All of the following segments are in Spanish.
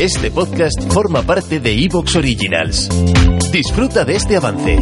Este podcast forma parte de Evox Originals. Disfruta de este avance.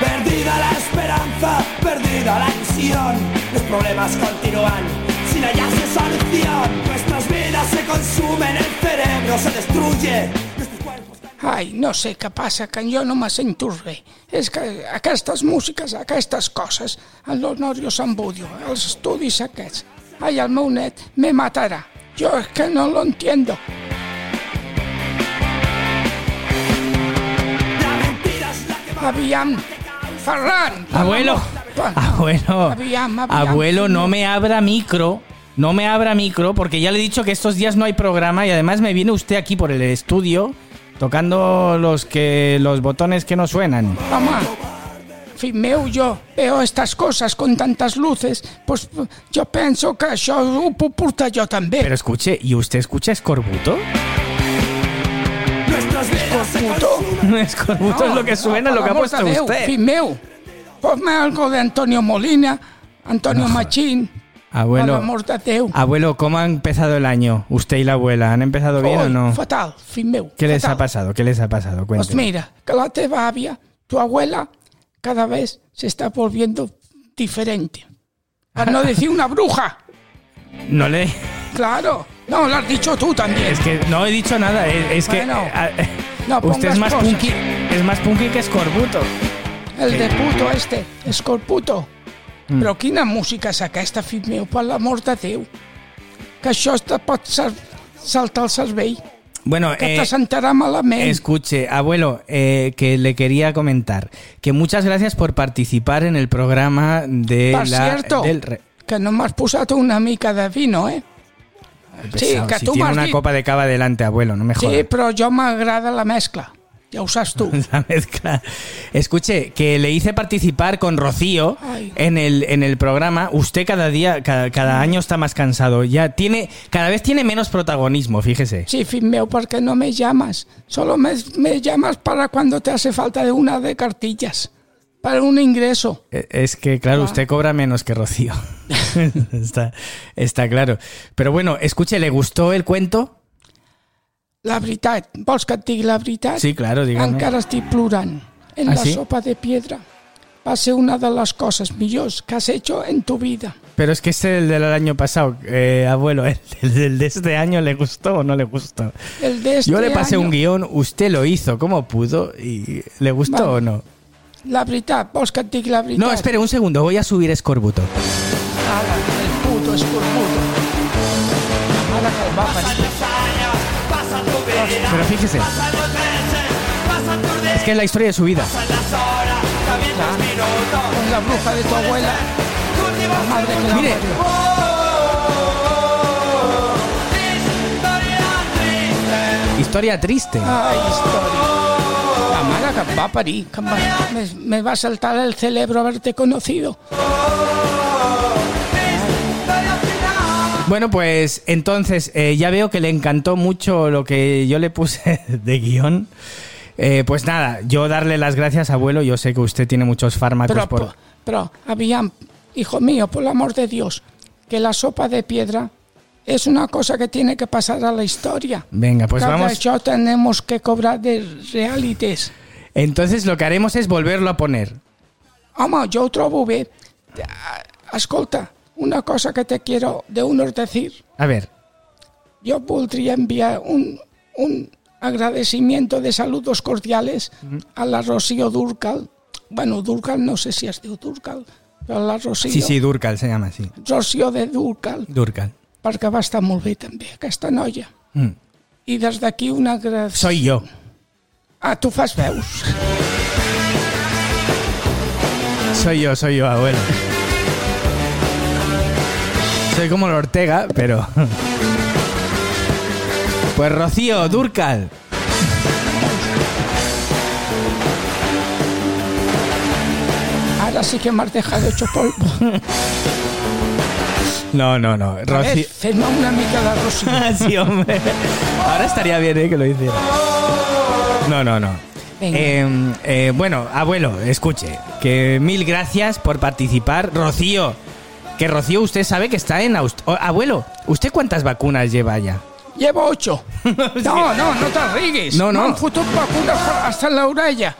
Perdida la esperanza, perdida la ilusión. Los problemas continúan sin hallarse solución. Nuestras vidas se consumen, el cerebro se destruye. Ai, no sé què passa, que jo no me sento res. És que aquestes músiques, aquestes coses, en l'Honorio Sambudio, els estudis aquests, ai, el meu net me matarà. Jo és que no lo entiendo. Aviam, Ferran. Abuelo, abuelo, Aviam, aviam, abuelo, no me abra micro, no me abra micro, porque ya le he dicho que estos días no hay programa y además me viene usted aquí por el estudio tocando los que los botones que no suenan. Home, fill meu, jo veo estas cosas con tantas luces, pues jo penso que puc portar jo també. Pero escuche, ¿y usted escucha Escorbuto? Puto. No, Escorbuto es lo que suena, lo que ha puesto Déu, usted. Fill meu, ponme algo de Antonio Molina, Antonio Machín, Abuelo, Déu. abuelo, ¿cómo ha empezado el año? ¿Usted y la abuela han empezado bien o no? Fatal, fill meu. ¿Qué les fatal. ha pasado? ¿Qué les ha pasado? Pues Cuénteme. mira, que la avia, tu abuela, cada vez se está volviendo diferente. Para no decir una bruja. No le... Claro. No, lo has dicho tú también. Es que no he dicho nada, es, es que... Bueno, ah, no usted es más punky, es más punky que Escorbuto. El de puto este, escorputo. Mm. Però quina música és aquesta, fill meu, per l'amor de Déu? Que això te pot sal saltar el cervell, Bueno, que eh, te sentarà malament. escuche, abuelo, eh, que le quería comentar que muchas gracias por participar en el programa de Per la cierto, del re- que no m'has posat una mica de vino, eh? Sí, Pesado, que si tu tiene una dit- copa de cava delante, abuelo, no me Sí, jodas. però jo m'agrada la mescla. Ja ho saps tu. La mezcla. Escuche, que le hice participar con Rocío Ay. en el, en el programa. Usted cada día, cada, cada año está más cansado. Ya tiene, cada vez tiene menos protagonismo, fíjese. Sí, fill meu, ¿por qué no me llamas? Solo me, me llamas para cuando te hace falta de una de cartillas. Para un ingreso. Eh, Es que, claro, usted cobra menos que Rocío. está, está claro. Pero bueno, escuche, ¿le gustó el cuento? La veritat, vols que et digui la veritat? Sí, claro, dígame. Encara estic plorant. En ¿Ah, la sí? sopa de piedra. Va ser una de las cosas millors que has hecho en tu vida. Pero es que este el del año pasado, eh, abuelo, el, el del de este año le gustó o no le gustó. El de este Yo le pasé año, un guion, usted lo hizo como pudo y ¿le gustó Vale. o no? La veritat, vols que et digui la veritat? No, espere un segundo, voy a subir Escorbuto. Ara, el puto escorbuto. Ara que el va. Pero fíjese, es que es la historia de su vida. La bruja de tu abuela. La madre que la Mire. Historia triste. Ai, història. La mare que va parir, va, me, me va saltar el cerebro haberte conocido. Bueno, pues entonces eh, ya veo que le encantó mucho lo que yo le puse de guion. Eh, pues nada, yo darle las gracias, abuelo. Yo sé que usted tiene muchos fármacos Pero, por... pero, aviam, hijo mío, por el amor de Dios, que la sopa de piedra es una cosa que tiene que pasar a la historia. Venga, pues Cada vamos. això tenemos que cobrar de realities. Entonces lo que haremos es volverlo a poner. Jo ho trobo bé. Escolta, una cosa que te quiero de unos decir. A ver, Yo voldria enviar un, un agradecimiento de saludos cordiales a la Rocío Durcal. Bueno, Durcal, no sé si es diu Durcal, Però la Rocío, Sí, sí, Durcal se llama así. Rocío de Durcal, Durcal. perquè va estar molt bé també, aquesta noia. Mm. I des d'aquí una gràcia... Soy yo. Ah, tu fas veus. Soy yo, soy yo, abuelo. Soy como el Ortega, pero... Pues Rocío, Durcal. Ara sí que m'has dejado hecho polvo. No, no, no. Rocío... una mica de Rocío. sí, hombre. Ahora estaría bien ¿eh? que lo hiciera. No, no, no. Venga. Eh, eh, bueno, abuelo, escuche, que mil gracias por participar. Rocío, que Rocío usted sabe que está en Australia. Abuelo, ¿usted cuántas vacunas lleva ya? Llevo ocho. No, no, no te riguis. No, no. M'han fotut vacunes hasta en l'orella.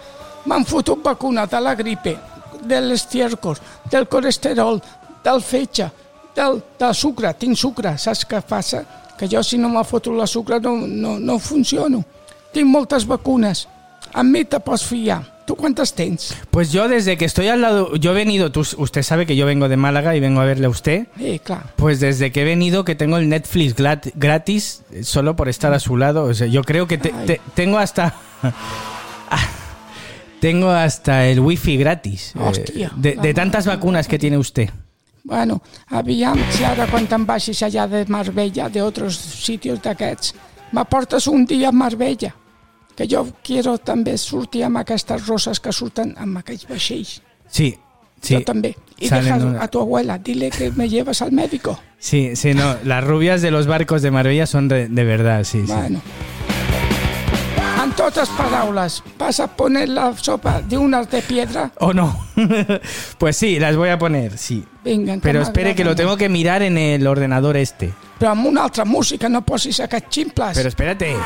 M'han fotut vacunes de la gripe, del estiércol, del colesterol, del fetge, del, del sucre. Tinc sucre, saps què passa? Que jo si no m'ha fotut la sucre no, no, no funciono. Tinc moltes vacunes. Amb mi te pots fiar. Quantes tens? Pues yo desde que estoy al lado, yo he venido, tú- usted sabe que yo vengo de Málaga y vengo a verle a usted. Eh, clar. Pues desde que he venido que tengo el Netflix gratis eh, solo por estar a su lado. O sea, yo creo que te- Ay. te- tengo hasta... tengo hasta el wifi gratis. eh, Hostia. de, de tantas vacunas que tiene usted. Bueno, aviam si ara quan te'n vagis allà de Marbella, de otros sitios d'aquests, m'aportes un dia a Marbella, que jo quiero també sortir amb aquestes roses que surten amb aquells vaixells. Sí, sí. Yo también. Y dejas una- a tu abuela, dile que me llevas al médico. Sí, sí, no. Las rubias de los barcos de Marbella son de, de verdad, sí, sí. Bueno. En totes paraules, vas a poner la sopa de unas de piedra. ¿O no? pues sí, las voy a poner, sí. Vinga, que Pero espere que lo tengo que mirar en el ordenador este. Però amb una altra música, no posis aquests ximples. Pero espérate.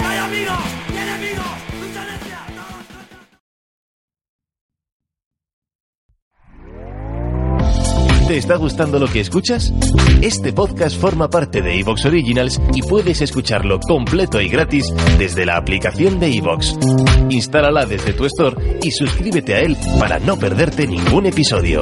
¿Te está gustando lo que escuchas? Este podcast forma parte de Evox Originals y puedes escucharlo completo y gratis desde la aplicación de Evox. Instálala desde tu store y suscríbete a él para no perderte ningún episodio.